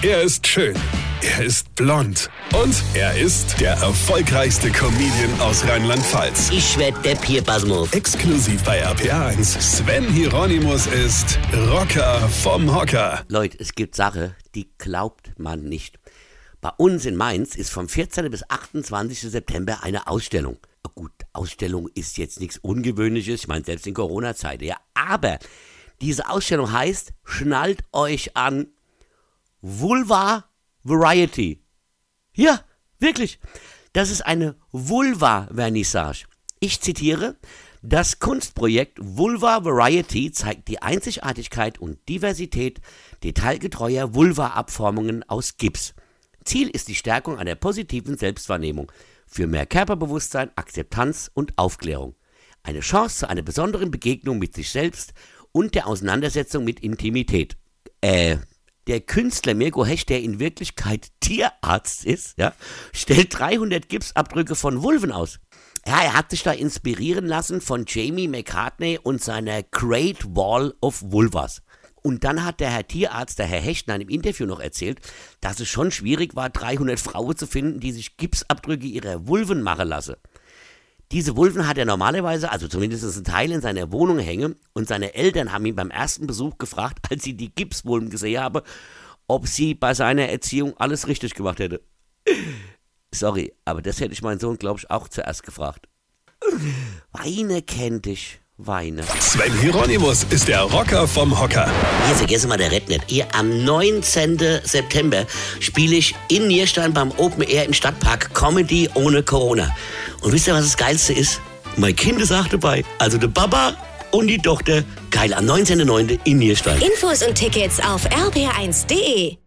Er ist schön. Er ist blond. Und er ist der erfolgreichste Comedian aus Rheinland-Pfalz. Ich werd der Pierpasmus. Exklusiv bei RPA1. Sven Hieronymus ist Rocker vom Hocker. Leute, es gibt Sache, die glaubt man nicht. Bei uns in Mainz ist vom 14. bis 28. September eine Ausstellung. Gut, Ausstellung ist jetzt nichts Ungewöhnliches, ich meine selbst in Corona-Zeiten, ja. Aber diese Ausstellung heißt, schnallt euch an, Vulva Variety. Ja, wirklich. Das ist eine Vulva-Vernissage. Ich zitiere, das Kunstprojekt Vulva Variety zeigt die Einzigartigkeit und Diversität detailgetreuer Vulva-Abformungen aus Gips. Ziel ist die Stärkung einer positiven Selbstwahrnehmung für mehr Körperbewusstsein, Akzeptanz und Aufklärung. Eine Chance zu einer besonderen Begegnung mit sich selbst und der Auseinandersetzung mit Intimität. Äh, der Künstler Mirko Hecht, der in Wirklichkeit Tierarzt ist, ja, stellt 300 Gipsabdrücke von Vulven aus. Ja, er hat sich da inspirieren lassen von Jamie McCartney und seiner Great Wall of Vulvas. Und dann hat der Herr Tierarzt, der Herr Hecht, in einem Interview noch erzählt, dass es schon schwierig war, 300 Frauen zu finden, die sich Gipsabdrücke ihrer Vulven machen lassen. Diese Vulven hat er normalerweise, also zumindest ein Teil in seiner Wohnung hängen und seine Eltern haben ihn beim ersten Besuch gefragt, als sie die Gipsvulven gesehen haben, ob sie bei seiner Erziehung alles richtig gemacht hätte. Sorry, aber das hätte ich meinen Sohn, glaube ich, auch zuerst gefragt. Weine kennt dich. Weine. Sven Hieronymus ist der Rocker vom Hocker. Hier, vergesse mal der Red nicht. Hier am 19. September spiele ich in Nierstein beim Open Air im Stadtpark Comedy ohne Corona. Und wisst ihr, was das Geilste ist? Mein Kind ist auch dabei. Also der Papa und die Tochter. Geil, am 19.09. in Nierstein. Infos und Tickets auf rb1.de.